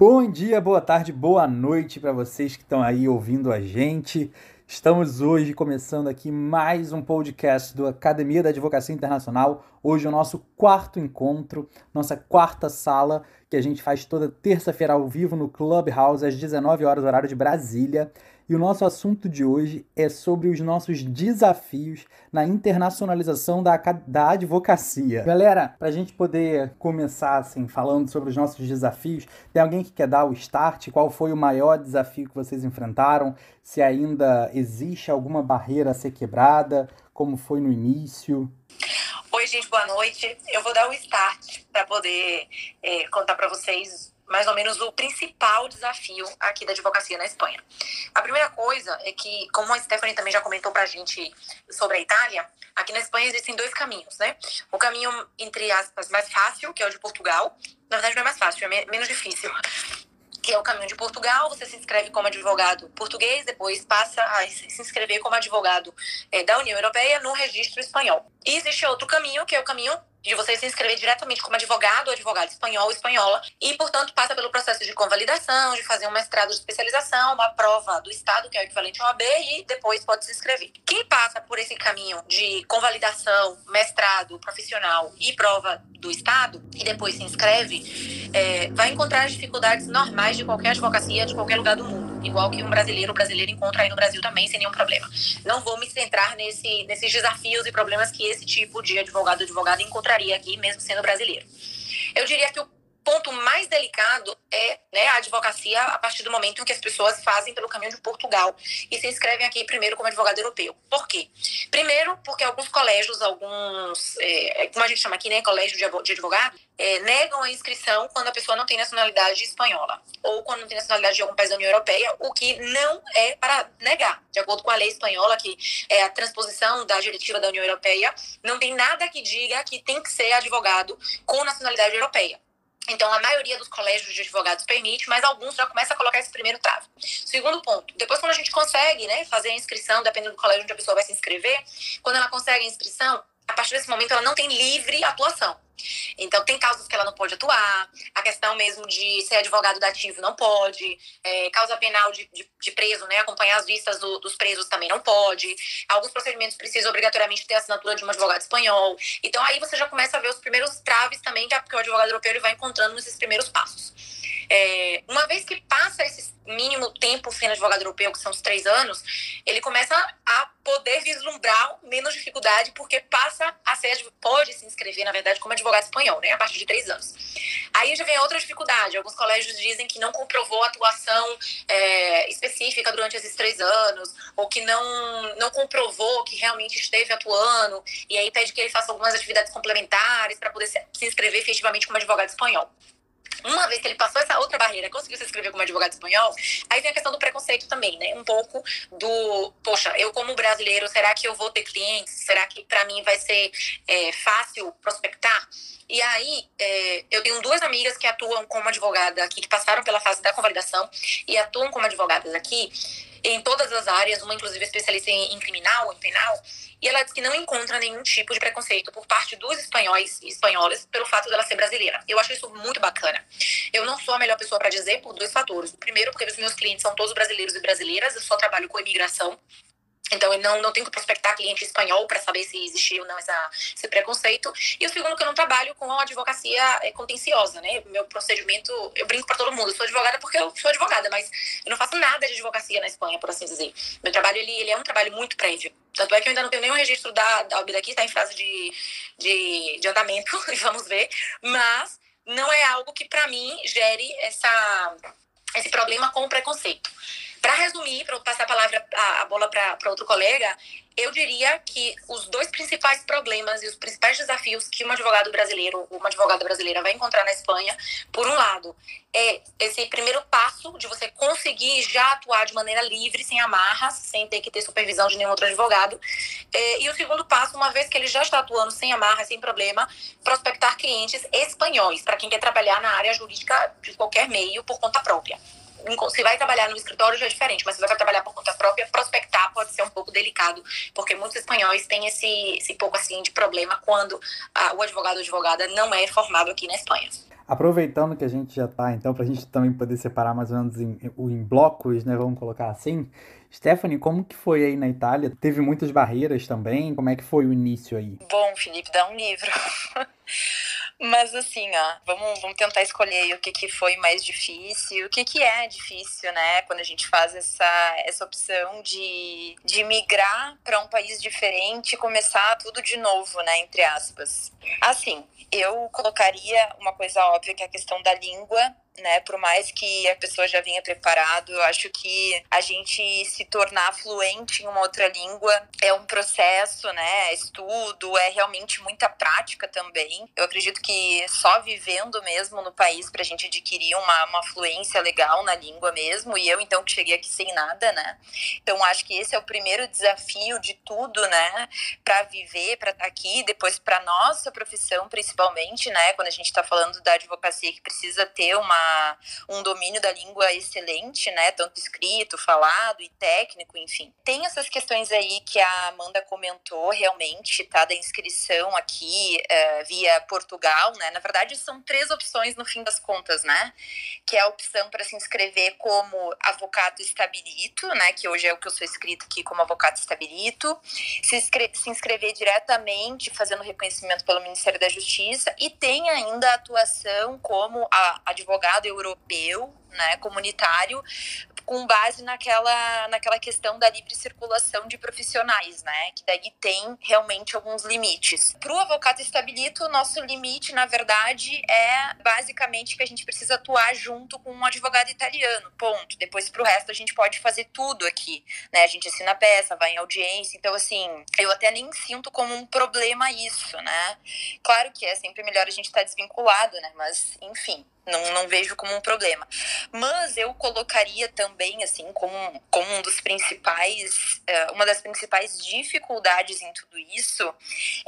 Bom dia, boa tarde, boa noite para vocês que estão aí ouvindo a gente. Estamos hoje começando aqui mais um podcast do Academia da Advocacia Internacional. Hoje é o nosso quarto encontro, nossa quarta sala, que a gente faz toda terça-feira ao vivo no Clubhouse às 19 horas horário de Brasília. E o nosso assunto de hoje é sobre os nossos desafios na internacionalização da, da advocacia. Galera, para a gente poder começar assim, falando sobre os nossos desafios, tem alguém que quer dar o start? Qual foi o maior desafio que vocês enfrentaram? Se ainda existe alguma barreira a ser quebrada? Como foi no início? Oi, gente, boa noite. Eu vou dar o start para poder é, contar para vocês mais ou menos o principal desafio aqui da advocacia na Espanha. A primeira coisa é que, como a Stephanie também já comentou para a gente sobre a Itália, aqui na Espanha existem dois caminhos, né? O caminho, entre aspas, mais fácil, que é o de Portugal. Na verdade, não é mais fácil, é menos difícil. Que é o caminho de Portugal, você se inscreve como advogado português, depois passa a se inscrever como advogado é, da União Europeia no registro espanhol. E existe outro caminho, que é o caminho de você se inscrever diretamente como advogado ou advogado espanhol ou espanhola e, portanto, passa pelo processo de convalidação, de fazer um mestrado de especialização, uma prova do Estado, que é o equivalente ao AB, e depois pode se inscrever. Quem passa por esse caminho de convalidação, mestrado profissional e prova do Estado e depois se inscreve, é, vai encontrar as dificuldades normais de qualquer advocacia de qualquer lugar do mundo, igual que um brasileiro, brasileiro encontra aí no Brasil também, sem nenhum problema. Não vou me centrar nesse, nesses desafios e problemas que esse tipo de advogado advogada encontraria aqui, mesmo sendo brasileiro. Eu diria que o ponto mais delicado é né, a advocacia a partir do momento em que as pessoas fazem pelo caminho de Portugal e se inscrevem aqui primeiro como advogado europeu. Por quê? Primeiro, porque alguns colégios, alguns, é, como a gente chama aqui, né, colégio de advogado, é, negam a inscrição quando a pessoa não tem nacionalidade espanhola ou quando não tem nacionalidade de algum país da União Europeia, o que não é para negar. De acordo com a lei espanhola, que é a transposição da diretiva da União Europeia, não tem nada que diga que tem que ser advogado com nacionalidade europeia. Então, a maioria dos colégios de advogados permite, mas alguns já começam a colocar esse primeiro trave. Segundo ponto, depois quando a gente consegue né, fazer a inscrição, dependendo do colégio onde a pessoa vai se inscrever, quando ela consegue a inscrição, a partir desse momento ela não tem livre atuação. Então, tem causas que ela não pode atuar, a questão mesmo de ser advogado dativo não pode, é, causa penal de, de, de, preso, né, acompanhar as vistas do, dos presos também não pode, alguns procedimentos precisam obrigatoriamente ter a assinatura de um advogado espanhol. Então, aí você já começa a ver os primeiros traves também, já porque o advogado europeu ele vai encontrando nesses primeiros passos. É, uma vez que passa esse mínimo tempo sendo advogado europeu, que são os três anos, ele começa a poder vislumbrar menos dificuldade, porque passa a ser, pode se inscrever, na verdade, como advogado espanhol, né, a partir de três anos. Aí já vem outra dificuldade. Alguns colégios dizem que não comprovou atuação é, específica durante esses três anos, ou que não, não comprovou que realmente esteve atuando, e aí pede que ele faça algumas atividades complementares para poder se, se inscrever efetivamente como advogado espanhol. Uma vez que ele passou essa outra barreira, conseguiu se inscrever como advogado espanhol, aí vem a questão do preconceito também, né? Um pouco do, poxa, eu como brasileiro, será que eu vou ter clientes? Será que para mim vai ser é, fácil prospectar? E aí, é, eu tenho duas amigas que atuam como advogada aqui, que passaram pela fase da convalidação e atuam como advogadas aqui em todas as áreas, uma inclusive especialista em, em criminal, em penal, e ela diz que não encontra nenhum tipo de preconceito por parte dos espanhóis e espanholas pelo fato dela ser brasileira. Eu acho isso muito bacana. Eu não sou a melhor pessoa para dizer por dois fatores. O primeiro, porque os meus clientes são todos brasileiros e brasileiras, eu só trabalho com imigração. Então, eu não, não tenho que prospectar cliente espanhol para saber se existe ou não essa, esse preconceito. E o segundo, que eu não trabalho com advocacia é, contenciosa, né? Meu procedimento, eu brinco para todo mundo, eu sou advogada porque eu sou advogada, mas eu não faço nada de advocacia na Espanha, por assim dizer. Meu trabalho, ele, ele é um trabalho muito prévio. Tanto é que eu ainda não tenho nenhum registro da, da OB daqui, está em fase de, de, de andamento, e vamos ver. Mas não é algo que, para mim, gere essa, esse problema com o preconceito. Para resumir, para passar a palavra, a, a bola para outro colega, eu diria que os dois principais problemas e os principais desafios que um advogado brasileiro, uma advogada brasileira vai encontrar na Espanha, por um lado, é esse primeiro passo de você conseguir já atuar de maneira livre, sem amarras, sem ter que ter supervisão de nenhum outro advogado. É, e o segundo passo, uma vez que ele já está atuando sem amarras, sem problema, prospectar clientes espanhóis, para quem quer trabalhar na área jurídica de qualquer meio por conta própria se vai trabalhar no escritório já é diferente, mas se vai trabalhar por conta própria, prospectar pode ser um pouco delicado, porque muitos espanhóis têm esse, esse pouco assim de problema quando a, o advogado ou advogada não é formado aqui na Espanha. Aproveitando que a gente já está, então, para a gente também poder separar mais ou menos em, em blocos, né? Vamos colocar assim. Stephanie, como que foi aí na Itália? Teve muitas barreiras também? Como é que foi o início aí? Bom, Felipe, dá um livro. Mas assim, ó, vamos, vamos tentar escolher o que, que foi mais difícil, o que, que é difícil, né? Quando a gente faz essa, essa opção de, de migrar para um país diferente e começar tudo de novo, né? Entre aspas. Assim, eu colocaria uma coisa óbvia que é a questão da língua né? Por mais que a pessoa já venha preparado, eu acho que a gente se tornar fluente em uma outra língua é um processo, né? É estudo, é realmente muita prática também. Eu acredito que só vivendo mesmo no país para a gente adquirir uma, uma fluência legal na língua mesmo. E eu então que cheguei aqui sem nada, né? Então acho que esse é o primeiro desafio de tudo, né? Para viver, para estar tá aqui, depois para nossa profissão principalmente, né? Quando a gente está falando da advocacia que precisa ter uma um domínio da língua excelente, né? Tanto escrito, falado e técnico, enfim. Tem essas questões aí que a Amanda comentou realmente, tá? Da inscrição aqui uh, via Portugal, né? Na verdade, são três opções no fim das contas, né? Que é a opção para se inscrever como avocado estabilito, né? Que hoje é o que eu sou escrito aqui como avocado estabilito. Se, se inscrever diretamente, fazendo reconhecimento pelo Ministério da Justiça. E tem ainda a atuação como a advogado mercado europeu, né, comunitário, com base naquela, naquela questão da livre circulação de profissionais, né? Que daí tem realmente alguns limites. Para o avocado estabilito, nosso limite, na verdade, é basicamente que a gente precisa atuar junto com um advogado italiano, ponto. Depois, para o resto, a gente pode fazer tudo aqui, né? A gente assina peça, vai em audiência, então, assim, eu até nem sinto como um problema isso, né? Claro que é sempre melhor a gente estar tá desvinculado, né? Mas, enfim, não, não vejo como um problema. Mas eu colocaria também, assim, como, como um dos principais, uh, uma das principais dificuldades em tudo isso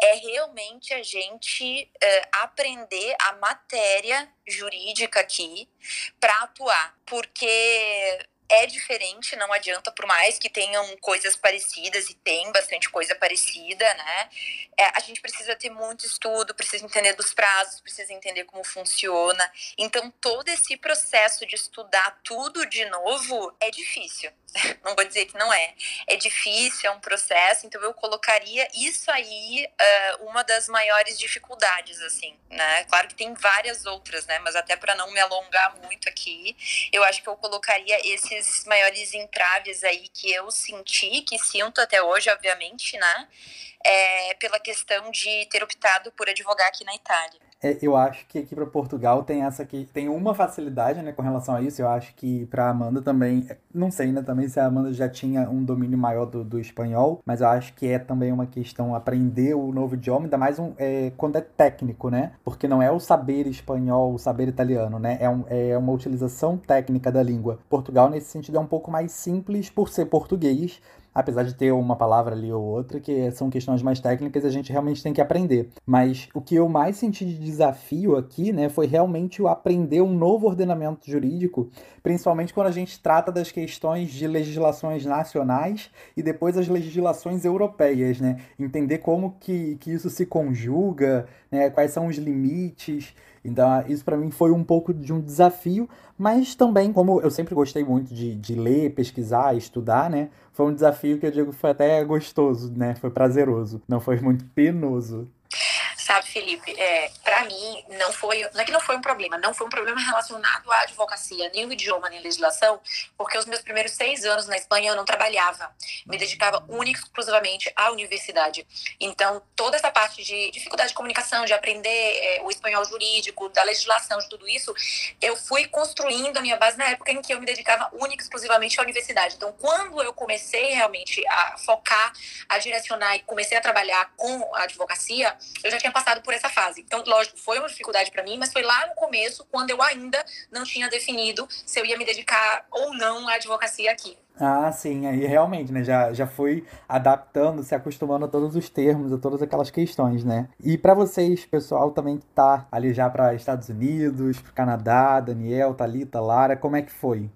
é realmente a gente uh, aprender a matéria jurídica aqui para atuar. Porque é diferente, não adianta, por mais que tenham coisas parecidas, e tem bastante coisa parecida, né? É, a gente precisa ter muito estudo, precisa entender dos prazos, precisa entender como funciona. Então, todo esse processo de estudar tudo de novo é difícil. Não vou dizer que não é. É difícil, é um processo, então eu colocaria isso aí uh, uma das maiores dificuldades, assim, né? Claro que tem várias outras, né? Mas até para não me alongar muito aqui, eu acho que eu colocaria esses maiores entraves aí que eu senti, que sinto até hoje, obviamente, né? É, pela questão de ter optado por advogar aqui na Itália. É, eu acho que aqui para Portugal tem essa aqui, tem uma facilidade, né, com relação a isso. Eu acho que para Amanda também, não sei, né, também se a Amanda já tinha um domínio maior do, do espanhol, mas eu acho que é também uma questão aprender o novo idioma, ainda mais um, é, quando é técnico, né? Porque não é o saber espanhol, o saber italiano, né? É, um, é uma utilização técnica da língua. Portugal, nesse sentido, é um pouco mais simples por ser português, apesar de ter uma palavra ali ou outra, que são questões mais técnicas, a gente realmente tem que aprender. Mas o que eu mais senti de desafio aqui, né, foi realmente o aprender um novo ordenamento jurídico, principalmente quando a gente trata das questões de legislações nacionais e depois as legislações europeias, né? Entender como que, que isso se conjuga, né, quais são os limites. Então, isso para mim foi um pouco de um desafio, mas também, como eu sempre gostei muito de, de ler, pesquisar, estudar, né? Foi um desafio que eu digo foi até gostoso, né? Foi prazeroso, não foi muito penoso. Sabe, Felipe, é, para mim, não foi, não é que não foi um problema, não foi um problema relacionado à advocacia, nem o idioma, nem legislação, porque os meus primeiros seis anos na Espanha eu não trabalhava, me dedicava única e exclusivamente à universidade. Então, toda essa parte de dificuldade de comunicação, de aprender é, o espanhol jurídico, da legislação, de tudo isso, eu fui construindo a minha base na época em que eu me dedicava única e exclusivamente à universidade. Então, quando eu comecei realmente a focar, a direcionar e comecei a trabalhar com a advocacia, eu já tinha passado por essa fase. Então, lógico, foi uma dificuldade para mim, mas foi lá no começo, quando eu ainda não tinha definido se eu ia me dedicar ou não à advocacia aqui. Ah, sim, aí realmente, né? Já, já foi adaptando, se acostumando a todos os termos, a todas aquelas questões, né? E para vocês, pessoal, também que tá ali já para Estados Unidos, para Canadá, Daniel, Talita, Lara, como é que foi?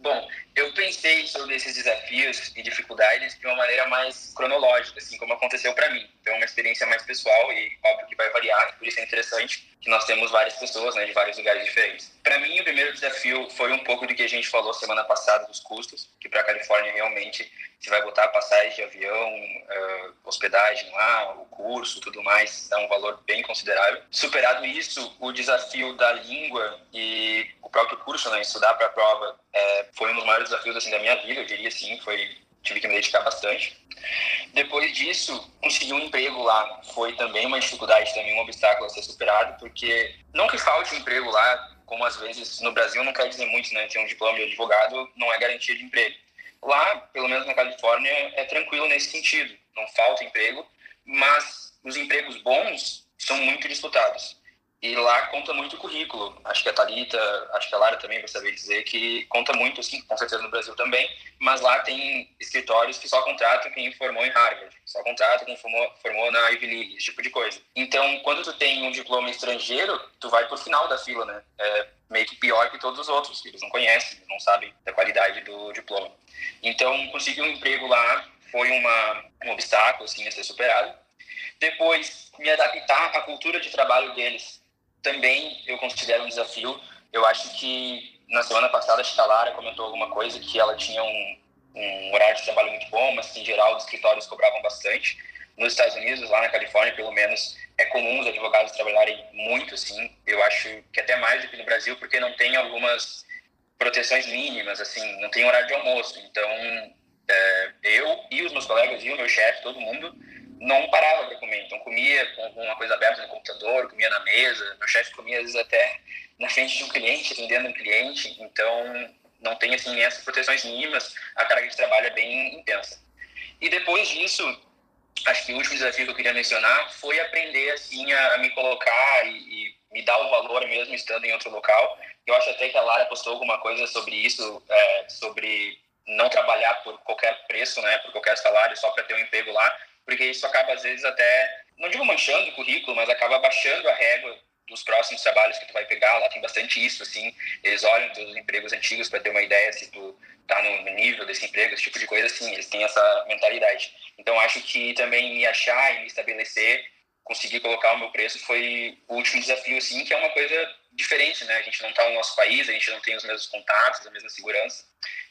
Bom, eu pensei sobre esses desafios e dificuldades de uma maneira mais cronológica, assim como aconteceu para mim. Então, é uma experiência mais pessoal e óbvio que vai variar, por isso é interessante que nós temos várias pessoas, né, de vários lugares diferentes. Para mim, o primeiro desafio foi um pouco do que a gente falou semana passada dos custos, que para a Califórnia realmente você vai botar passagem de avião, uh, hospedagem lá, o curso, tudo mais, é um valor bem considerável. Superado isso, o desafio da língua e o próprio curso, né, estudar para a prova, é, foi um dos maiores desafios assim da minha vida, eu diria assim, foi tive que me dedicar bastante. Depois disso, conseguir um emprego lá foi também uma dificuldade, também um obstáculo a ser superado, porque não que falte emprego lá, como às vezes no Brasil não quer dizer muito, né? Ter um diploma de advogado não é garantia de emprego. Lá, pelo menos na Califórnia, é tranquilo nesse sentido. Não falta emprego, mas os empregos bons são muito disputados. E lá conta muito o currículo. Acho que a Thalita, acho que a Lara também vai saber dizer que conta muito, sim, com certeza no Brasil também, mas lá tem escritórios que só contratam quem formou em Harvard, só contratam quem formou, formou na Ivy League, esse tipo de coisa. Então, quando tu tem um diploma estrangeiro, tu vai pro final da fila, né? É meio que pior que todos os outros, que eles não conhecem, não sabem da qualidade do diploma. Então, conseguir um emprego lá foi uma, um obstáculo, assim, a ser superado. Depois, me adaptar à cultura de trabalho deles também eu considero um desafio. Eu acho que na semana passada a Lara comentou alguma coisa que ela tinha um, um horário de trabalho muito bom, mas em geral os escritórios cobravam bastante. Nos Estados Unidos, lá na Califórnia, pelo menos, é comum os advogados trabalharem muito, assim. Eu acho que até mais do que no Brasil, porque não tem algumas proteções mínimas, assim, não tem horário de almoço. Então, é, eu e os meus colegas e o meu chefe, todo mundo, não parava para comer. Então comia com alguma coisa aberta no computador, comia na mesa. Meu chefe comia às vezes até na frente de um cliente, atendendo um cliente. Então não tem assim essas proteções mínimas. A carga de trabalho é bem intensa. E depois disso, acho que o último desafio que eu queria mencionar foi aprender assim a, a me colocar e, e, me dar o valor mesmo estando em outro local. Eu acho até que a Lara postou alguma coisa sobre isso, é, sobre não trabalhar por qualquer preço, né, por qualquer salário só para ter um emprego lá porque isso acaba às vezes até, não digo manchando o currículo, mas acaba baixando a régua dos próximos trabalhos que tu vai pegar, lá tem bastante isso, assim, eles olham os empregos antigos para ter uma ideia se tu tá no nível desse emprego, esse tipo de coisa, assim, eles têm essa mentalidade. Então, acho que também me achar e me estabelecer, conseguir colocar o meu preço foi o último desafio, assim, que é uma coisa diferente, né? A gente não está no nosso país, a gente não tem os mesmos contatos, a mesma segurança.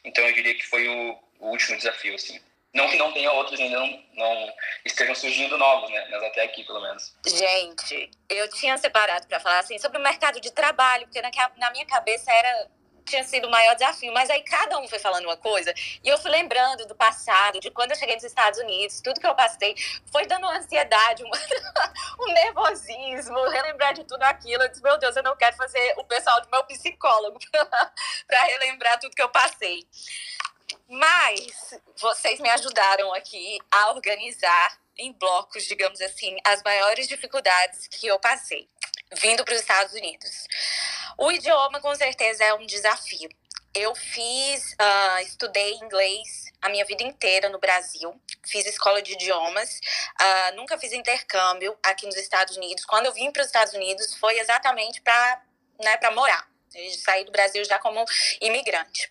Então, eu diria que foi o, o último desafio, assim. Não que não tenha outros ainda não, não estejam surgindo novos, né? Mas até aqui, pelo menos. Gente, eu tinha separado para falar assim sobre o mercado de trabalho, porque na, na minha cabeça era tinha sido o maior desafio, mas aí cada um foi falando uma coisa, e eu fui lembrando do passado, de quando eu cheguei nos Estados Unidos, tudo que eu passei, foi dando uma ansiedade, um nervosismo, relembrar de tudo aquilo. Eu disse, meu Deus, eu não quero fazer o pessoal do meu psicólogo para relembrar tudo que eu passei. Mas vocês me ajudaram aqui a organizar em blocos, digamos assim, as maiores dificuldades que eu passei vindo para os Estados Unidos. O idioma, com certeza, é um desafio. Eu fiz, uh, estudei inglês a minha vida inteira no Brasil, fiz escola de idiomas, uh, nunca fiz intercâmbio aqui nos Estados Unidos. Quando eu vim para os Estados Unidos, foi exatamente para né, morar sair do Brasil já como imigrante.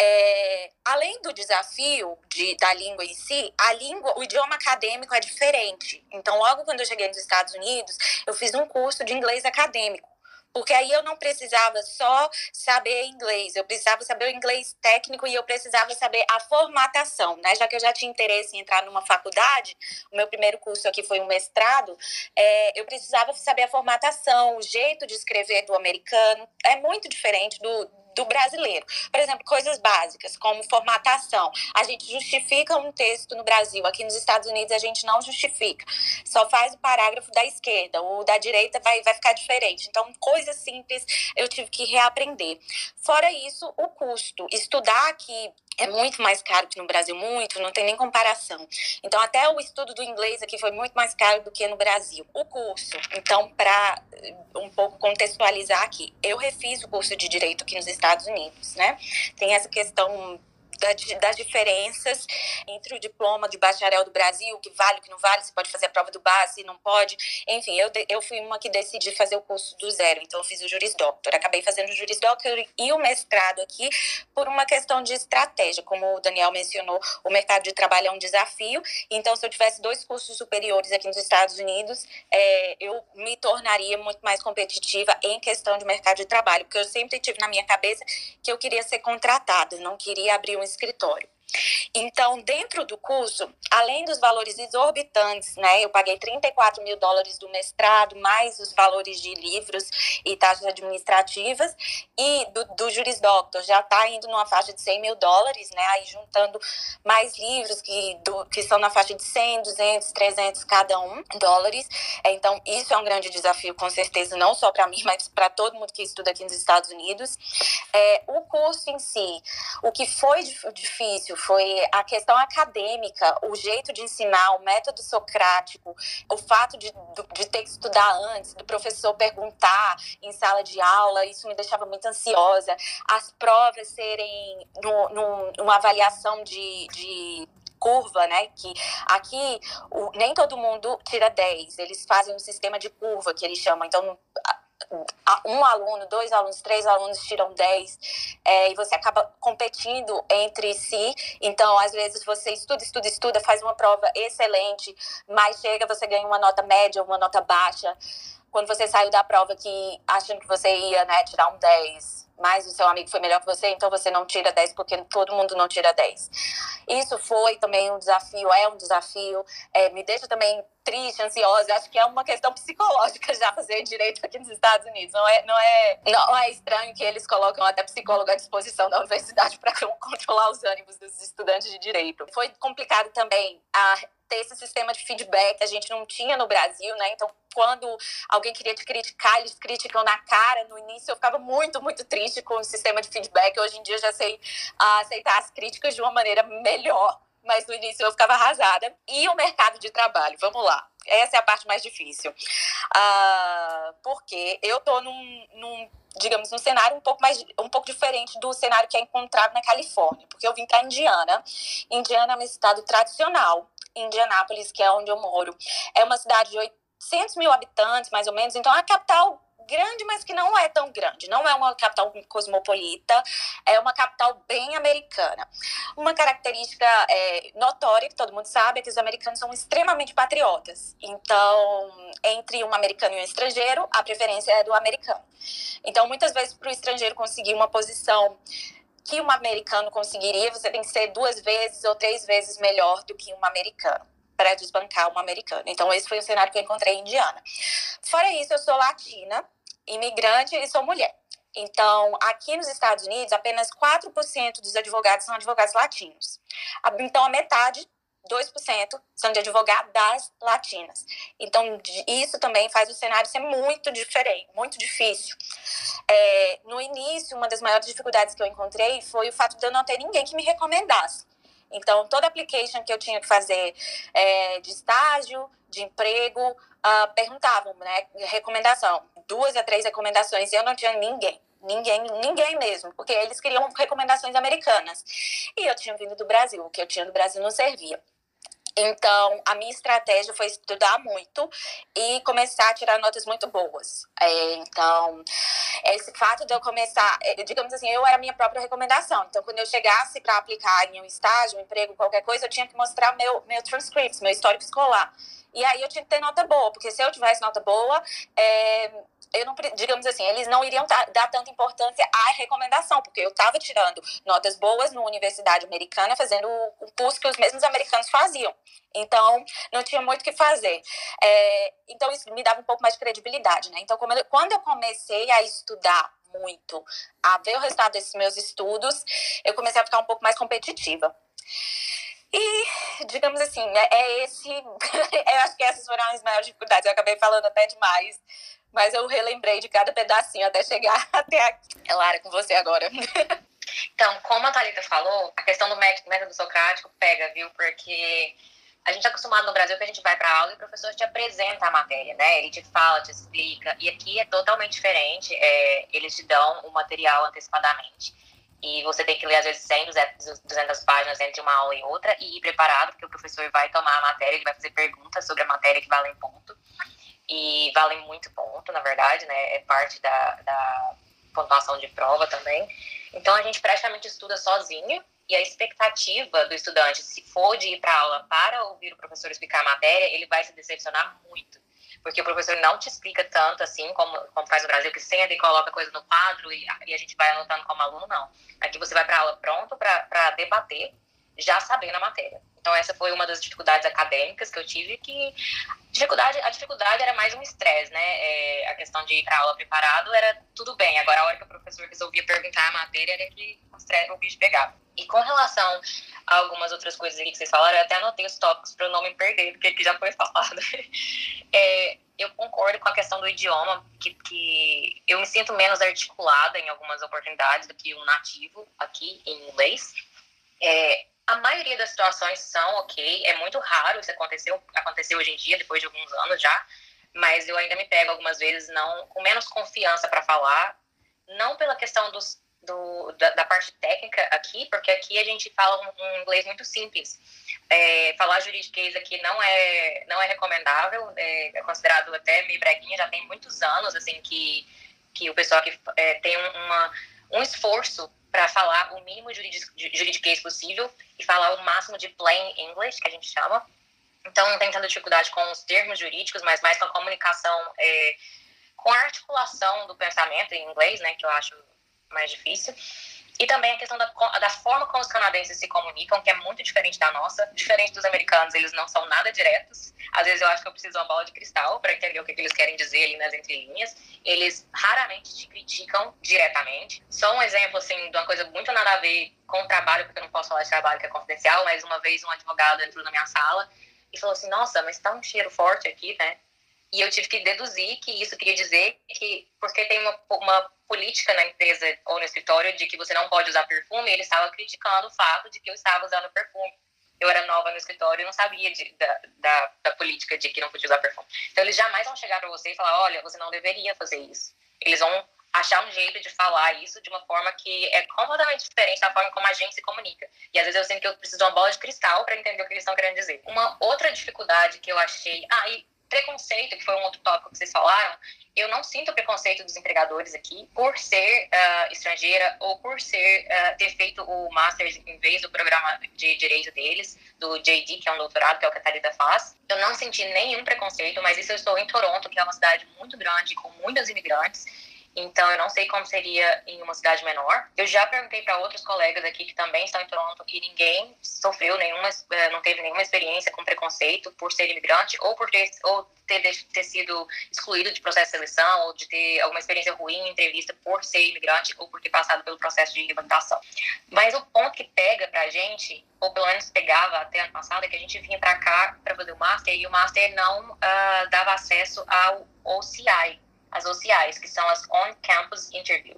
É, além do desafio de, da língua em si, a língua, o idioma acadêmico é diferente. Então, logo quando eu cheguei nos Estados Unidos, eu fiz um curso de inglês acadêmico. Porque aí eu não precisava só saber inglês, eu precisava saber o inglês técnico e eu precisava saber a formatação, né? Já que eu já tinha interesse em entrar numa faculdade, o meu primeiro curso aqui foi um mestrado, é, eu precisava saber a formatação, o jeito de escrever do americano. É muito diferente do, do brasileiro. Por exemplo, coisas básicas, como formatação. A gente justifica um texto no Brasil, aqui nos Estados Unidos a gente não justifica. Só faz o parágrafo da esquerda, o da direita vai, vai ficar diferente. Então, coisas simples eu tive que reaprender. Fora isso, o custo. Estudar aqui é muito mais caro que no Brasil, muito, não tem nem comparação. Então, até o estudo do inglês aqui foi muito mais caro do que no Brasil. O curso, então, para eh, um pouco contextualizar aqui, eu refiz o curso de Direito aqui nos Estados Unidos, né? Tem essa questão das diferenças entre o diploma de bacharel do Brasil, que vale, que não vale, se pode fazer a prova do base, não pode. Enfim, eu, eu fui uma que decidi fazer o curso do zero, então eu fiz o Juris Doctor. Acabei fazendo o Juris Doctor e o mestrado aqui por uma questão de estratégia. Como o Daniel mencionou, o mercado de trabalho é um desafio, então se eu tivesse dois cursos superiores aqui nos Estados Unidos, é, eu me tornaria muito mais competitiva em questão de mercado de trabalho, porque eu sempre tive na minha cabeça que eu queria ser contratada, não queria abrir um escritório. Então, dentro do curso, além dos valores exorbitantes, né, eu paguei 34 mil dólares do mestrado, mais os valores de livros e taxas administrativas, e do, do Juris Doctor já está indo numa faixa de 100 mil dólares, né, aí juntando mais livros que, do, que são na faixa de 100, 200, 300 cada um dólares. Então, isso é um grande desafio, com certeza, não só para mim, mas para todo mundo que estuda aqui nos Estados Unidos. É, o curso em si, o que foi difícil foi a questão acadêmica, o jeito de ensinar, o método socrático, o fato de, de ter que estudar antes, do professor perguntar em sala de aula, isso me deixava muito ansiosa. As provas serem no, no, uma avaliação de, de curva, né? Que aqui o, nem todo mundo tira 10, eles fazem um sistema de curva que eles chamam. Então, um aluno, dois alunos, três alunos tiram 10 é, e você acaba competindo entre si. Então, às vezes, você estuda, estuda, estuda, faz uma prova excelente, mas chega, você ganha uma nota média, uma nota baixa. Quando você saiu da prova que achando que você ia né, tirar um 10, mas o seu amigo foi melhor que você, então você não tira 10 porque todo mundo não tira 10. Isso foi também um desafio, é um desafio, é, me deixa também triste, ansiosa. Acho que é uma questão psicológica já fazer direito aqui nos Estados Unidos. Não é, não é, não é estranho que eles colocam até psicólogo à disposição da universidade para controlar os ânimos dos estudantes de direito. Foi complicado também a ter esse sistema de feedback que a gente não tinha no Brasil, né? Então, quando alguém queria te criticar, eles criticam na cara. No início eu ficava muito, muito triste com o sistema de feedback. Hoje em dia eu já sei aceitar as críticas de uma maneira melhor, mas no início eu ficava arrasada. E o mercado de trabalho, vamos lá. Essa é a parte mais difícil. Uh, porque eu tô num, num digamos, num cenário um pouco mais um pouco diferente do cenário que é encontrado na Califórnia, porque eu vim para Indiana. Indiana é um estado tradicional. Indianápolis, que é onde eu moro, é uma cidade de 800 mil habitantes, mais ou menos. Então, é a capital grande, mas que não é tão grande. Não é uma capital cosmopolita, é uma capital bem americana. Uma característica é, notória, que todo mundo sabe, é que os americanos são extremamente patriotas. Então, entre um americano e um estrangeiro, a preferência é do americano. Então, muitas vezes, para o estrangeiro conseguir uma posição que um americano conseguiria, você tem que ser duas vezes ou três vezes melhor do que um americano para desbancar um americano. Então, esse foi o cenário que eu encontrei em Indiana. Fora isso, eu sou latina, imigrante e sou mulher. Então, aqui nos Estados Unidos, apenas 4% dos advogados são advogados latinos. Então, a metade 2% são de advogadas latinas. Então, isso também faz o cenário ser muito diferente, muito difícil. É, no início, uma das maiores dificuldades que eu encontrei foi o fato de eu não ter ninguém que me recomendasse. Então, toda application que eu tinha que fazer é, de estágio, de emprego, uh, perguntavam, né, recomendação, duas a três recomendações, e eu não tinha ninguém. Ninguém, ninguém mesmo, porque eles queriam recomendações americanas. E eu tinha vindo do Brasil, o que eu tinha do Brasil não servia. Então, a minha estratégia foi estudar muito e começar a tirar notas muito boas. É, então, esse fato de eu começar, é, digamos assim, eu era a minha própria recomendação. Então, quando eu chegasse para aplicar em um estágio, um emprego, qualquer coisa, eu tinha que mostrar meu, meu transcript, meu histórico escolar. E aí eu tinha que ter nota boa, porque se eu tivesse nota boa, é, eu não, digamos assim, eles não iriam dar tanta importância à recomendação, porque eu estava tirando notas boas na universidade americana, fazendo o curso que os mesmos americanos faziam. Então, não tinha muito o que fazer. É, então, isso me dava um pouco mais de credibilidade, né? Então, quando eu comecei a estudar muito, a ver o resultado desses meus estudos, eu comecei a ficar um pouco mais competitiva. E, digamos assim, é, é esse. eu acho que essas foram as maiores dificuldades. Eu acabei falando até demais mas eu relembrei de cada pedacinho até chegar até aqui. É Lara, com você agora. Então, como a Thalita falou, a questão do método socrático pega, viu? Porque a gente é acostumado no Brasil que a gente vai para aula e o professor te apresenta a matéria, né? Ele te fala, te explica. E aqui é totalmente diferente. É, eles te dão o material antecipadamente. e você tem que ler às vezes 100, 200 páginas entre uma aula e outra e ir preparado, porque o professor vai tomar a matéria, ele vai fazer perguntas sobre a matéria que valem ponto. E valem muito ponto, na verdade, né? É parte da, da pontuação de prova também. Então a gente praticamente estuda sozinho e a expectativa do estudante, se for de ir para aula para ouvir o professor explicar a matéria, ele vai se decepcionar muito porque o professor não te explica tanto assim como, como faz no Brasil, que senta e coloca coisa no quadro e, e a gente vai anotando como aluno, não. Aqui você vai para aula pronto para debater, já sabendo a matéria. Então essa foi uma das dificuldades acadêmicas que eu tive, que dificuldade, a dificuldade era mais um estresse, né? É, a questão de ir para aula preparado era tudo bem. Agora a hora que o professor resolvia perguntar a matéria era que o, estresse, o bicho pegava. E com relação a algumas outras coisas que vocês falaram, eu até anotei os tópicos para eu não me perder, porque aqui já foi falado. É, eu concordo com a questão do idioma, que, que eu me sinto menos articulada em algumas oportunidades do que um nativo aqui em inglês. É, a maioria das situações são ok, é muito raro isso acontecer, acontecer hoje em dia, depois de alguns anos já, mas eu ainda me pego algumas vezes não com menos confiança para falar, não pela questão dos do, da, da, parte técnica aqui, porque aqui a gente fala um, um inglês muito simples. É, falar juridiquês aqui não é, não é recomendável, é, é, considerado até meio breguinha, já tem muitos anos, assim, que, que o pessoal aqui é, tem uma, um esforço para falar o mínimo de juridiquês possível e falar o máximo de plain English, que a gente chama. Então, não tem tanta dificuldade com os termos jurídicos, mas mais com a comunicação, é, com a articulação do pensamento em inglês, né, que eu acho mais difícil. E também a questão da, da forma como os canadenses se comunicam, que é muito diferente da nossa. Diferente dos americanos, eles não são nada diretos. Às vezes eu acho que eu preciso de uma bola de cristal para entender o que, que, eles querem dizer ali nas entrelinhas. Eles raramente te criticam diretamente. Só um exemplo, assim, de uma coisa muito nada a ver com o trabalho, porque eu não posso falar de trabalho que é confidencial, mas uma vez um advogado entrou na minha sala e falou assim, nossa, mas tá um cheiro forte aqui, né? E eu tive que deduzir que isso queria dizer que, porque tem uma, uma política na empresa ou no escritório de que você não pode usar perfume, ele estava criticando o fato de que eu estava usando perfume. Eu era nova no escritório e não sabia de, da, da, da, política de que não podia usar perfume. Então, eles jamais vão chegar para você e falar: olha, você não deveria fazer isso. Eles vão achar um jeito de falar isso de uma forma que é completamente diferente da forma como a gente se comunica. E às vezes eu sinto que eu preciso de uma bola de cristal para entender o que eles estão querendo dizer. Uma outra dificuldade que eu achei. Ah, e preconceito, que foi um outro tópico que vocês falaram, eu não sinto preconceito dos empregadores aqui por ser uh, estrangeira ou por ser uh, ter feito o master em vez do programa de direito deles, do JD, que é um doutorado, que é o que a Thalita faz. Eu não senti nenhum preconceito, mas isso eu estou em Toronto, que é uma cidade muito grande, com muitos imigrantes, então, eu não sei como seria em uma cidade menor. Eu já perguntei para outros colegas aqui que também estão em Toronto e ninguém sofreu nenhuma, eh, não teve nenhuma experiência com preconceito por ser imigrante ou por ter, ou ter, ter sido excluído de processo de seleção ou de ter alguma experiência ruim em entrevista por ser imigrante ou por ter passado pelo processo de levantação. Mas o ponto que pega para a gente, ou pelo menos pegava até ano passado, é que a gente vinha para cá para fazer o Master e o Master não uh, dava acesso ao OCI, as OCIs, que são as On-Campus Interview.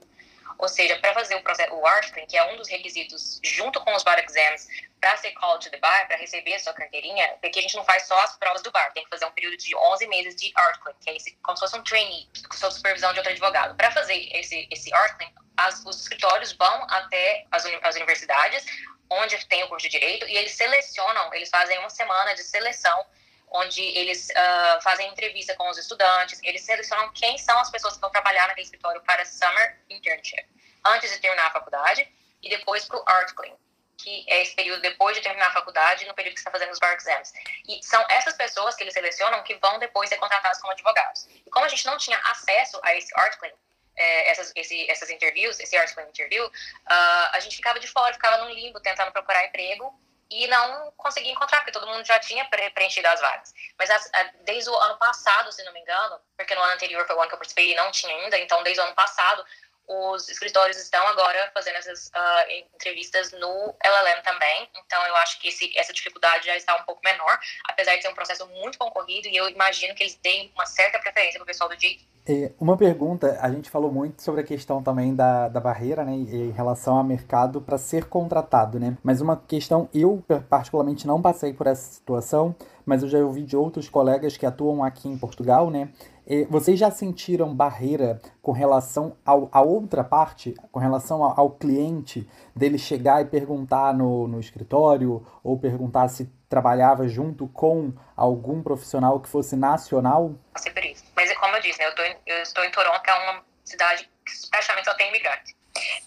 Ou seja, para fazer o processo, o ARTCLIN, que é um dos requisitos, junto com os bar exams, para ser called to the bar, para receber a sua carteirinha, porque a gente não faz só as provas do bar, tem que fazer um período de 11 meses de ARTCLIN, que é esse, como se fosse um trainee, sob supervisão de outro advogado. Para fazer esse, esse ARTCLIN, as, os escritórios vão até as, as universidades, onde tem o curso de direito, e eles selecionam, eles fazem uma semana de seleção onde eles uh, fazem entrevista com os estudantes, eles selecionam quem são as pessoas que vão trabalhar naquele escritório para Summer Internship, antes de terminar a faculdade, e depois para o Art que é esse período depois de terminar a faculdade, no período que está fazendo os bar exams. E são essas pessoas que eles selecionam que vão depois ser contratadas como advogados. E como a gente não tinha acesso a esse Art Clean, é, essas, esse, essas interviews, esse Art Interview, uh, a gente ficava de fora, ficava num limbo tentando procurar emprego, e não consegui encontrar, porque todo mundo já tinha preenchido as vagas. Mas desde o ano passado, se não me engano, porque no ano anterior foi o ano que eu participei e não tinha ainda, então desde o ano passado, os escritórios estão agora fazendo essas uh, entrevistas no LLM também, então eu acho que esse, essa dificuldade já está um pouco menor, apesar de ser um processo muito concorrido, e eu imagino que eles têm uma certa preferência para o pessoal do. É, uma pergunta, a gente falou muito sobre a questão também da, da barreira, né, em relação ao mercado para ser contratado, né? Mas uma questão, eu particularmente não passei por essa situação, mas eu já ouvi de outros colegas que atuam aqui em Portugal, né? Vocês já sentiram barreira com relação ao, à outra parte, com relação ao, ao, cliente, dele chegar e perguntar no, no escritório ou perguntar se trabalhava junto com algum profissional que fosse nacional? Por isso. Mas como eu disse, né, eu, tô, eu estou em Toronto, que é uma cidade que praticamente só tem imigrante.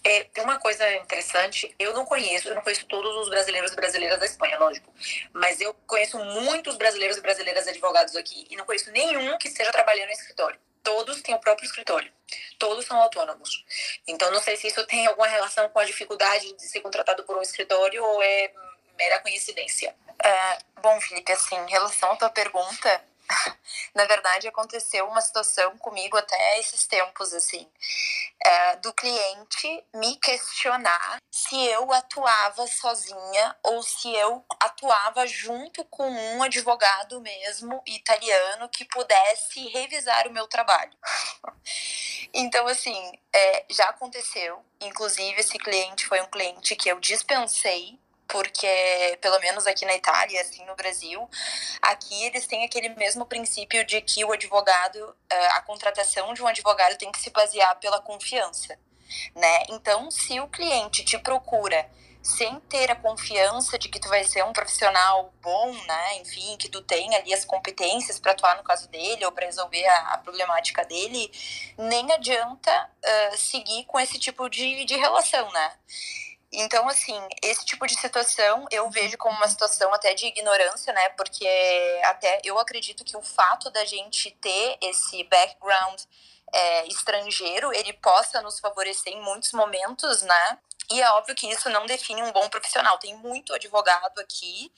É, tem uma coisa interessante, eu não conheço, eu não conheço todos os brasileiros e brasileiras da Espanha, lógico, mas eu conheço muitos brasileiros e brasileiras advogados aqui e não conheço nenhum que esteja trabalhando em escritório. Todos têm o próprio escritório, todos são autônomos. Então, não sei se isso tem alguma relação com a dificuldade de ser contratado por um escritório ou é mera coincidência. É, bom, Felipe, assim, em relação à tua pergunta, na verdade aconteceu uma situação comigo até esses tempos assim é, do cliente me questionar se eu atuava sozinha ou se eu atuava junto com um advogado mesmo italiano que pudesse revisar o meu trabalho. Então assim é, já aconteceu. Inclusive esse cliente foi um cliente que eu dispensei porque pelo menos aqui na Itália, assim no Brasil, aqui eles têm aquele mesmo princípio de que o advogado, eh, a contratação de um advogado tem que se basear pela confiança, né? Então, se o cliente te procura sem ter a confiança de que tu vai ser um profissional bom, né? Enfim, que tu tem ali as competências para atuar no caso dele ou para resolver a, a, problemática dele, nem adianta uh, seguir com esse tipo de, de relação, né? Então, assim, esse tipo de situação eu vejo como uma situação até de ignorância, né? Porque até eu acredito que o fato da gente ter esse background é, estrangeiro, ele possa nos favorecer em muitos momentos, né? E é óbvio que isso não define um bom profissional. Tem muito advogado aqui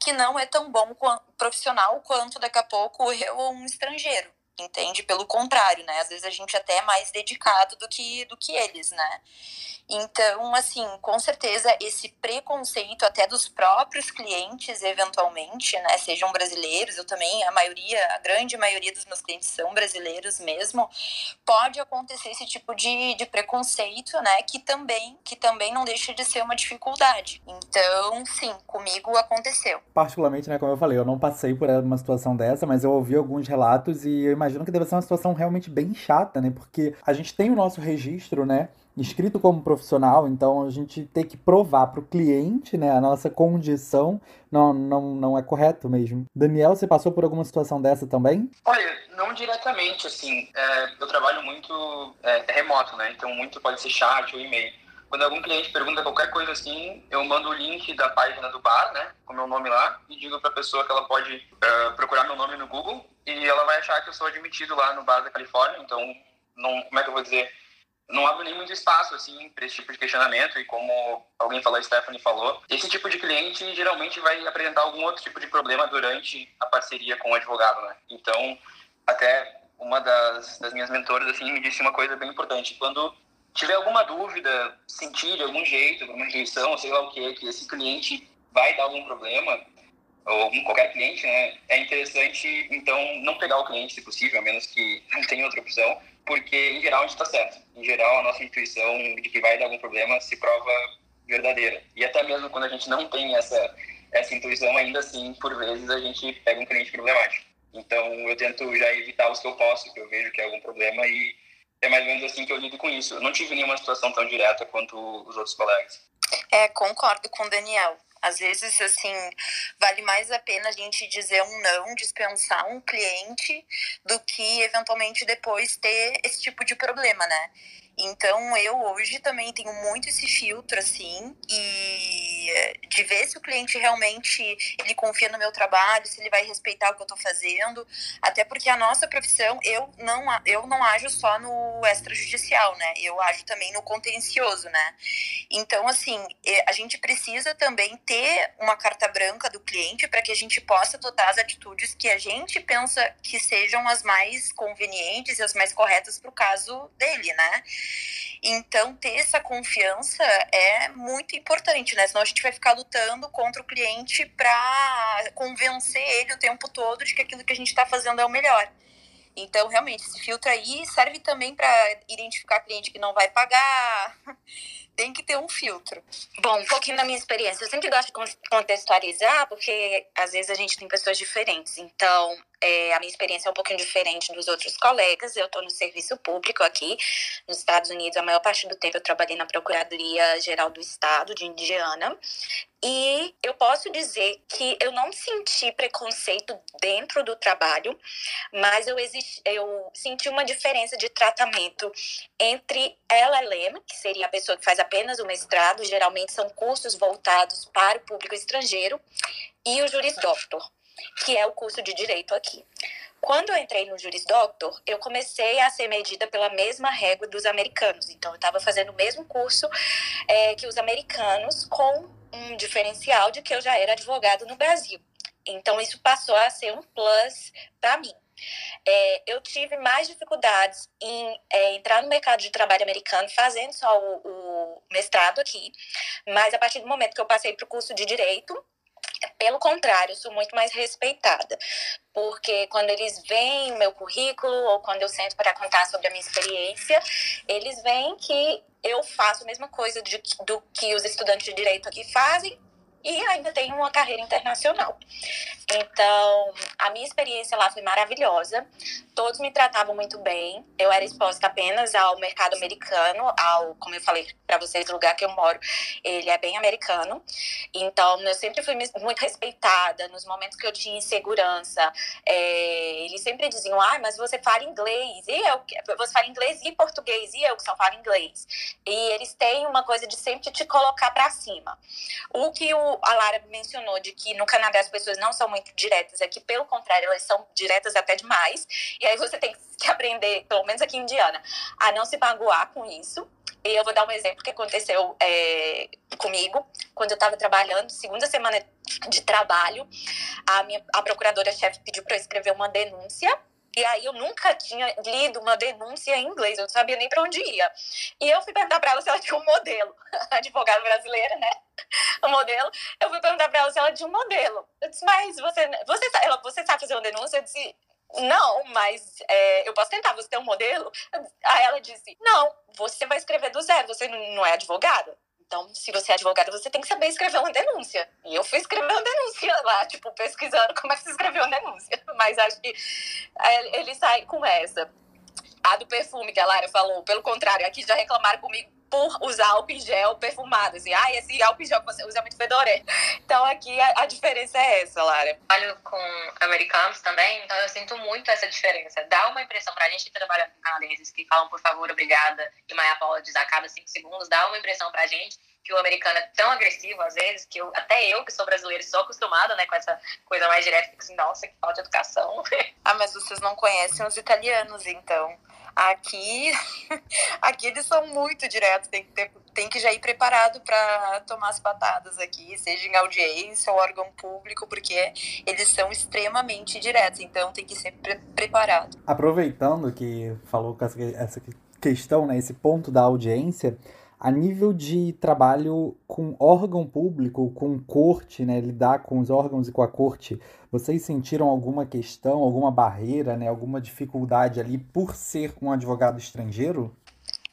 que não é tão bom profissional quanto daqui a pouco eu ou um estrangeiro entende? Pelo contrário, né? Às vezes a gente até é mais dedicado do que, do que eles, né? Então, assim, com certeza esse preconceito até dos próprios clientes, eventualmente, né, sejam brasileiros, eu também, a maioria, a grande maioria dos meus clientes são brasileiros mesmo, pode acontecer esse tipo de, de preconceito, né, que também, que também não deixa de ser uma dificuldade. Então, sim, comigo aconteceu. Particularmente, né, como eu falei, eu não passei por uma situação dessa, mas eu ouvi alguns relatos e eu imagino que deve ser uma situação realmente bem chata, né, porque a gente tem o nosso registro, né, inscrito como profissional, então a gente tem que provar para o cliente, né, a nossa condição não, não, não é correto mesmo. Daniel, você passou por alguma situação dessa também? Olha, não diretamente, assim, é, eu trabalho muito é, remoto, né, então muito pode ser chat ou e-mail. Quando algum cliente pergunta qualquer coisa assim, eu mando o link da página do bar, né, com meu nome lá, e digo para a pessoa que ela pode uh, procurar meu nome no Google e ela vai achar que eu sou admitido lá no bar da Califórnia, então não, como é que eu vou dizer, não abre nem muito espaço assim para esse tipo de questionamento e como alguém falou, a Stephanie falou, esse tipo de cliente geralmente vai apresentar algum outro tipo de problema durante a parceria com o advogado, né? Então, até uma das, das minhas mentoras assim me disse uma coisa bem importante, quando tiver alguma dúvida, sentir de algum jeito, alguma intuição, sei lá o que, que esse cliente vai dar algum problema, ou qualquer cliente, né, é interessante, então, não pegar o cliente, se possível, a menos que não tenha outra opção, porque em geral a gente está certo. Em geral, a nossa intuição de que vai dar algum problema se prova verdadeira. E até mesmo quando a gente não tem essa, essa intuição, ainda assim, por vezes, a gente pega um cliente problemático. Então, eu tento já evitar os que eu posso, que eu vejo que é algum problema, e é mais ou menos assim que eu lido com isso. Eu não tive nenhuma situação tão direta quanto os outros colegas. É, concordo com o Daniel. Às vezes, assim, vale mais a pena a gente dizer um não, dispensar um cliente, do que eventualmente depois ter esse tipo de problema, né? Então, eu hoje também tenho muito esse filtro, assim, e de ver se o cliente realmente ele confia no meu trabalho, se ele vai respeitar o que eu estou fazendo, até porque a nossa profissão, eu não, eu não ajo só no extrajudicial, né? Eu ajo também no contencioso, né? Então, assim, a gente precisa também ter uma carta branca do cliente para que a gente possa adotar as atitudes que a gente pensa que sejam as mais convenientes e as mais corretas para o caso dele, né? Então, ter essa confiança é muito importante, né? Senão gente vai ficar lutando contra o cliente para convencer ele o tempo todo de que aquilo que a gente está fazendo é o melhor. Então, realmente, esse filtro aí serve também para identificar cliente que não vai pagar. Tem que ter um filtro. Bom, um pouquinho da minha experiência. Eu sempre gosto de contextualizar, porque às vezes a gente tem pessoas diferentes. Então, é, a minha experiência é um pouquinho diferente dos outros colegas. Eu estou no serviço público aqui nos Estados Unidos. A maior parte do tempo eu trabalhei na Procuradoria Geral do Estado de Indiana. E eu posso dizer que eu não senti preconceito dentro do trabalho, mas eu, eu senti uma diferença de tratamento entre LLM, que seria a pessoa que faz apenas o mestrado, geralmente são cursos voltados para o público estrangeiro, e o Juris Doctor, que é o curso de direito aqui. Quando eu entrei no Juris Doctor, eu comecei a ser medida pela mesma régua dos americanos. Então, eu estava fazendo o mesmo curso é, que os americanos, com um diferencial de que eu já era advogado no Brasil. Então, isso passou a ser um plus para mim. É, eu tive mais dificuldades em é, entrar no mercado de trabalho americano fazendo só o, o mestrado aqui, mas a partir do momento que eu passei para o curso de direito, pelo contrário, sou muito mais respeitada, porque quando eles veem o meu currículo ou quando eu sento para contar sobre a minha experiência, eles veem que eu faço a mesma coisa de, do que os estudantes de direito aqui fazem, e ainda tenho uma carreira internacional. Então, a minha experiência lá foi maravilhosa. Todos me tratavam muito bem. Eu era exposta apenas ao mercado americano, ao, como eu falei para vocês, o lugar que eu moro, ele é bem americano. Então, eu sempre fui muito respeitada nos momentos que eu tinha insegurança. É, eles sempre diziam: "Ah, mas você fala inglês". E eu, você fala inglês e português, e eu que só falo inglês. E eles têm uma coisa de sempre te colocar para cima. O que o a Lara mencionou de que no Canadá as pessoas não são muito diretas, é que pelo contrário, elas são diretas até demais. E aí você tem que aprender, pelo menos aqui em Indiana, a não se magoar com isso. E eu vou dar um exemplo que aconteceu é, comigo, quando eu estava trabalhando, segunda semana de trabalho, a minha a procuradora-chefe pediu para eu escrever uma denúncia e aí eu nunca tinha lido uma denúncia em inglês, eu não sabia nem para onde ia. E eu fui perguntar para ela se ela tinha um modelo, advogada brasileira, né? O modelo. Eu fui perguntar para ela se ela tinha um modelo. Eu disse, mas você, você, ela, você sabe fazer uma denúncia? Eu disse, não, mas é, eu posso tentar, você tem um modelo? Aí ela disse, não, você vai escrever do zero, você não é advogada? Então, se você é advogada, você tem que saber escrever uma denúncia. E eu fui escrever uma denúncia lá, tipo, pesquisando como é que se escreveu uma denúncia. Mas acho que é, ele sai com essa. A do perfume que a Lara falou, pelo contrário, aqui já reclamaram comigo por usar álcool em gel perfumado. Assim, ah, esse álcool em gel que você usa é muito fedorento. Então aqui a, a, diferença é essa, Lara. Trabalho com americanos também, então eu sinto muito essa diferença. Dá uma impressão pra gente que trabalha com canadenses que falam por favor, obrigada e my apologies a cada cinco segundos, dá uma impressão pra gente que o americano é tão agressivo às vezes que eu, até eu que sou brasileira sou acostumada né com essa coisa mais direta fico assim nossa que falta de educação ah mas vocês não conhecem os italianos então Aqui, aqui eles são muito diretos, tem que, ter, tem que já ir preparado para tomar as patadas aqui, seja em audiência ou órgão público, porque eles são extremamente diretos, então tem que ser pre preparado. Aproveitando que falou essa questão, né, esse ponto da audiência, a nível de trabalho com órgão público, com corte, né, lidar com os órgãos e com a corte, vocês sentiram alguma questão, alguma barreira, né, alguma dificuldade ali por ser um advogado estrangeiro?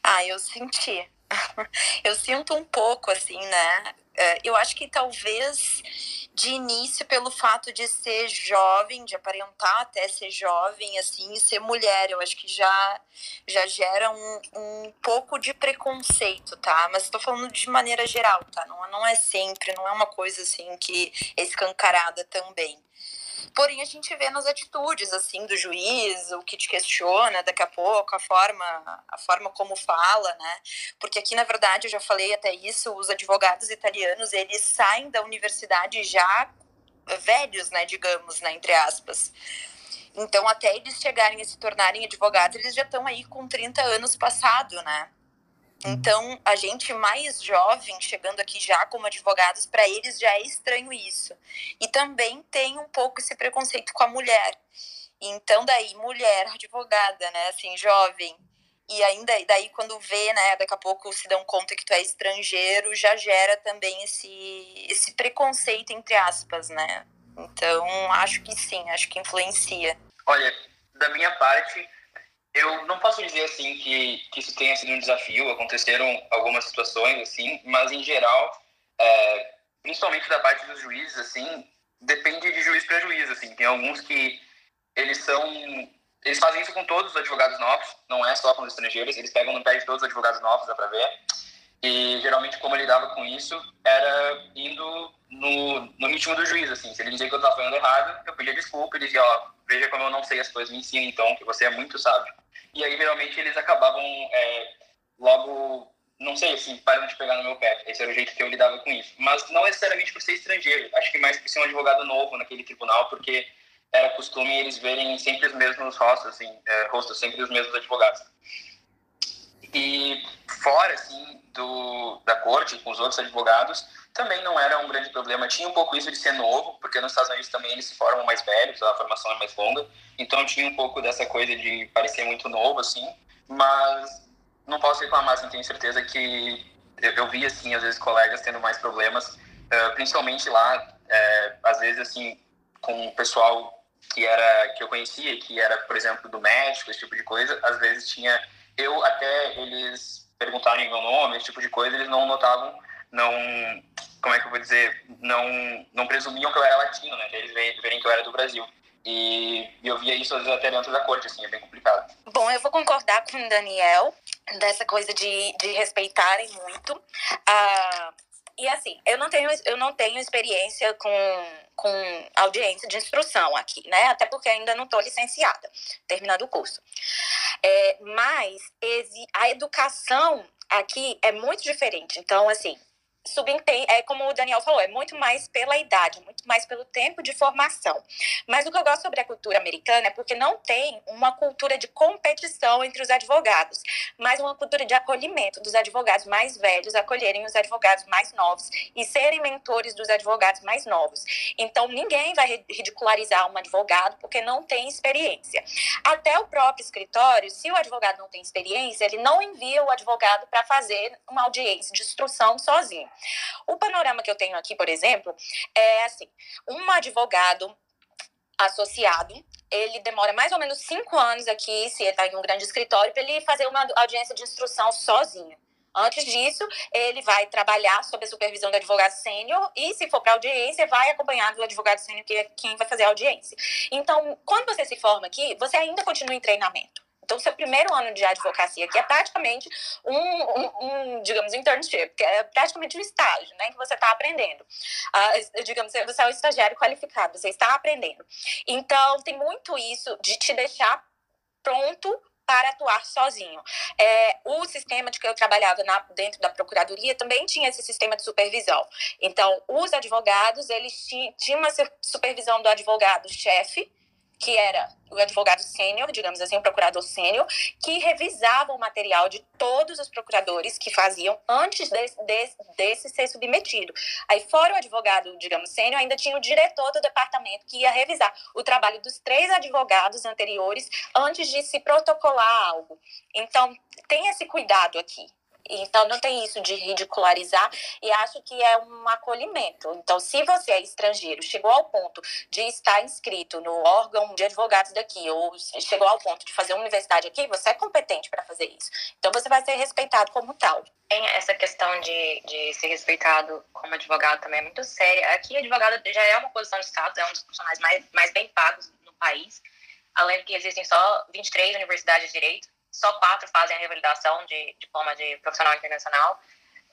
Ah, eu senti. eu sinto um pouco, assim, né? É, eu acho que talvez de início pelo fato de ser jovem, de aparentar até ser jovem, assim, e ser mulher. Eu acho que já, já gera um, um pouco de preconceito, tá? Mas estou falando de maneira geral, tá? Não, não é sempre, não é uma coisa assim que é escancarada também. Porém, a gente vê nas atitudes, assim, do juiz, o que te questiona daqui a pouco, a forma, a forma como fala, né? Porque aqui, na verdade, eu já falei até isso, os advogados italianos, eles saem da universidade já velhos, né, digamos, né, entre aspas. Então, até eles chegarem a se tornarem advogados, eles já estão aí com 30 anos passado, né? Então, a gente mais jovem, chegando aqui já como advogados, para eles já é estranho isso. E também tem um pouco esse preconceito com a mulher. Então, daí, mulher, advogada, né, assim, jovem, e ainda daí quando vê, né, daqui a pouco se dão conta que tu é estrangeiro, já gera também esse, esse preconceito, entre aspas, né? Então, acho que sim, acho que influencia. Olha, da minha parte, eu não posso dizer assim que, que isso tenha sido um desafio, aconteceram algumas situações assim, mas em geral, é, principalmente da parte dos juízes, assim, depende de juiz para juiz, assim, tem alguns que eles são eles fazem isso com todos os advogados novos, não é só com os estrangeiros, eles pegam no pé de todos os advogados novos, dá pra ver. E geralmente como eu lidava com isso era indo no, no ritmo do juiz, assim. Se ele dizia que eu estava fazendo errado, eu pedia desculpa, ele dizia, ó, veja como eu não sei as coisas, me ensina então, que você é muito sábio. E aí geralmente eles acabavam é, logo, não sei, assim, parando de pegar no meu pé. Esse era o jeito que eu lidava com isso. Mas não necessariamente por ser estrangeiro, acho que mais por ser um advogado novo naquele tribunal, porque era costume eles verem sempre os mesmos rostos, assim, é, rostos, sempre os mesmos advogados. E fora, assim, do, da corte, com os outros advogados, também não era um grande problema. Tinha um pouco isso de ser novo, porque nos Estados Unidos também eles se formam mais velhos, a formação é mais longa. Então tinha um pouco dessa coisa de parecer muito novo, assim. Mas não posso reclamar, assim, tenho certeza que eu, eu vi, assim, às vezes colegas tendo mais problemas, uh, principalmente lá, uh, às vezes, assim, com o pessoal que era que eu conhecia, que era, por exemplo, do México, esse tipo de coisa, às vezes tinha eu até eles perguntarem meu nome, esse tipo de coisa, eles não notavam, não, como é que eu vou dizer, não, não presumiam que eu era latino, né? Eles verem que eu era do Brasil. E, eu via isso às vezes até dentro da corte, assim, é bem complicado. Bom, eu vou concordar com o Daniel dessa coisa de, de respeitarem muito. Uh, e assim, eu não tenho, eu não tenho experiência com, com audiência de instrução aqui, né? Até porque ainda não estou licenciada, terminando o curso. É, mas a educação aqui é muito diferente. Então, assim, subentende, é como o Daniel falou, é muito mais pela idade, muito mais pelo tempo de formação. Mas o que eu gosto sobre a cultura americana é porque não tem uma cultura de competição entre os advogados, mas uma cultura de acolhimento dos advogados mais velhos acolherem os advogados mais novos e serem mentores dos advogados mais novos. Então ninguém vai ridicularizar um advogado porque não tem experiência. Até o próprio escritório, se o advogado não tem experiência, ele não envia o advogado para fazer uma audiência de instrução sozinho. O panorama que eu tenho aqui, por exemplo, é assim: um advogado associado, ele demora mais ou menos cinco anos aqui, se ele está em um grande escritório, para ele fazer uma audiência de instrução sozinho. Antes disso, ele vai trabalhar sob a supervisão do advogado sênior e, se for para audiência, vai acompanhar do advogado sênior, que é quem vai fazer a audiência. Então, quando você se forma aqui, você ainda continua em treinamento. Então, seu primeiro ano de advocacia, que é praticamente um, um, um digamos, internship, que é praticamente um estágio, né, que você está aprendendo. Uh, digamos, você é um estagiário qualificado, você está aprendendo. Então, tem muito isso de te deixar pronto para atuar sozinho. É, o sistema de que eu trabalhava na, dentro da procuradoria também tinha esse sistema de supervisão. Então, os advogados, eles tinham uma supervisão do advogado-chefe, que era o advogado sênior, digamos assim, o procurador sênior, que revisava o material de todos os procuradores que faziam antes desse, desse, desse ser submetido. Aí, fora o advogado, digamos, sênior, ainda tinha o diretor do departamento que ia revisar o trabalho dos três advogados anteriores antes de se protocolar algo. Então, tem esse cuidado aqui. Então, não tem isso de ridicularizar e acho que é um acolhimento. Então, se você é estrangeiro, chegou ao ponto de estar inscrito no órgão de advogados daqui, ou chegou ao ponto de fazer uma universidade aqui, você é competente para fazer isso. Então, você vai ser respeitado como tal. Tem essa questão de, de ser respeitado como advogado também é muito séria. Aqui, advogado já é uma posição de status, é um dos profissionais mais, mais bem pagos no país. Além de que existem só 23 universidades de direito só quatro fazem a revalidação de diploma de profissional internacional.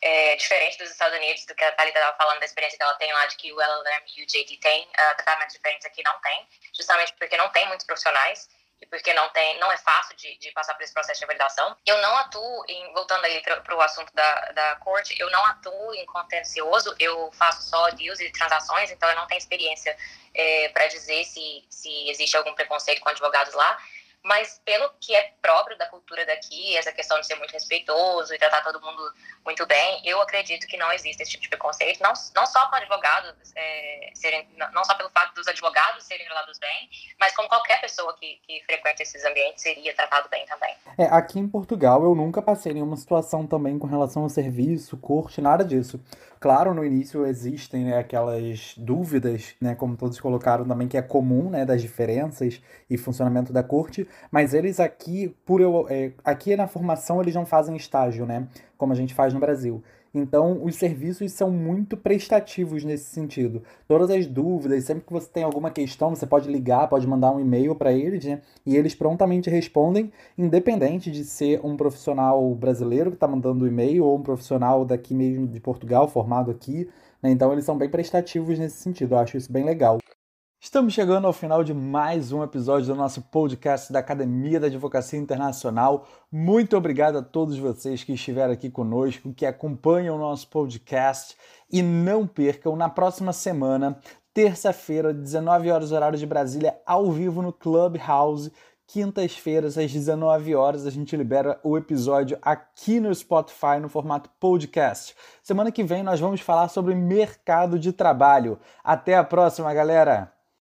É, diferente dos Estados Unidos, do que a Thalita estava falando, da experiência que ela tem lá, de que o LLM e o JD tem, uh, tratamentos diferentes aqui não tem, justamente porque não tem muitos profissionais e porque não tem, não é fácil de, de passar por esse processo de validação. Eu não atuo em, voltando aí para o assunto da, da corte, eu não atuo em contencioso, eu faço só deals e transações, então eu não tenho experiência é, para dizer se, se existe algum preconceito com advogados lá mas pelo que é próprio da cultura daqui, essa questão de ser muito respeitoso e tratar todo mundo muito bem, eu acredito que não existe esse tipo de preconceito, não, não só com advogados é, serem, não só pelo fato dos advogados serem tratados bem, mas como qualquer pessoa que, que frequenta esses ambientes seria tratado bem também. É, aqui em Portugal eu nunca passei nenhuma situação também com relação ao serviço, corte, nada disso. Claro, no início existem né, aquelas dúvidas, né, como todos colocaram também, que é comum, né, das diferenças e funcionamento da corte, mas eles aqui, por eu, é, aqui na formação eles não fazem estágio, né, como a gente faz no Brasil. Então, os serviços são muito prestativos nesse sentido. Todas as dúvidas, sempre que você tem alguma questão, você pode ligar, pode mandar um e-mail para eles, né? E eles prontamente respondem, independente de ser um profissional brasileiro que está mandando o e-mail ou um profissional daqui mesmo de Portugal, formado aqui. Né? Então, eles são bem prestativos nesse sentido. Eu acho isso bem legal. Estamos chegando ao final de mais um episódio do nosso podcast da Academia da Advocacia Internacional. Muito obrigado a todos vocês que estiveram aqui conosco, que acompanham o nosso podcast. E não percam, na próxima semana, terça-feira, 19 horas, horário de Brasília, ao vivo no Clubhouse. Quintas-feiras, às 19 horas, a gente libera o episódio aqui no Spotify no formato podcast. Semana que vem nós vamos falar sobre mercado de trabalho. Até a próxima, galera!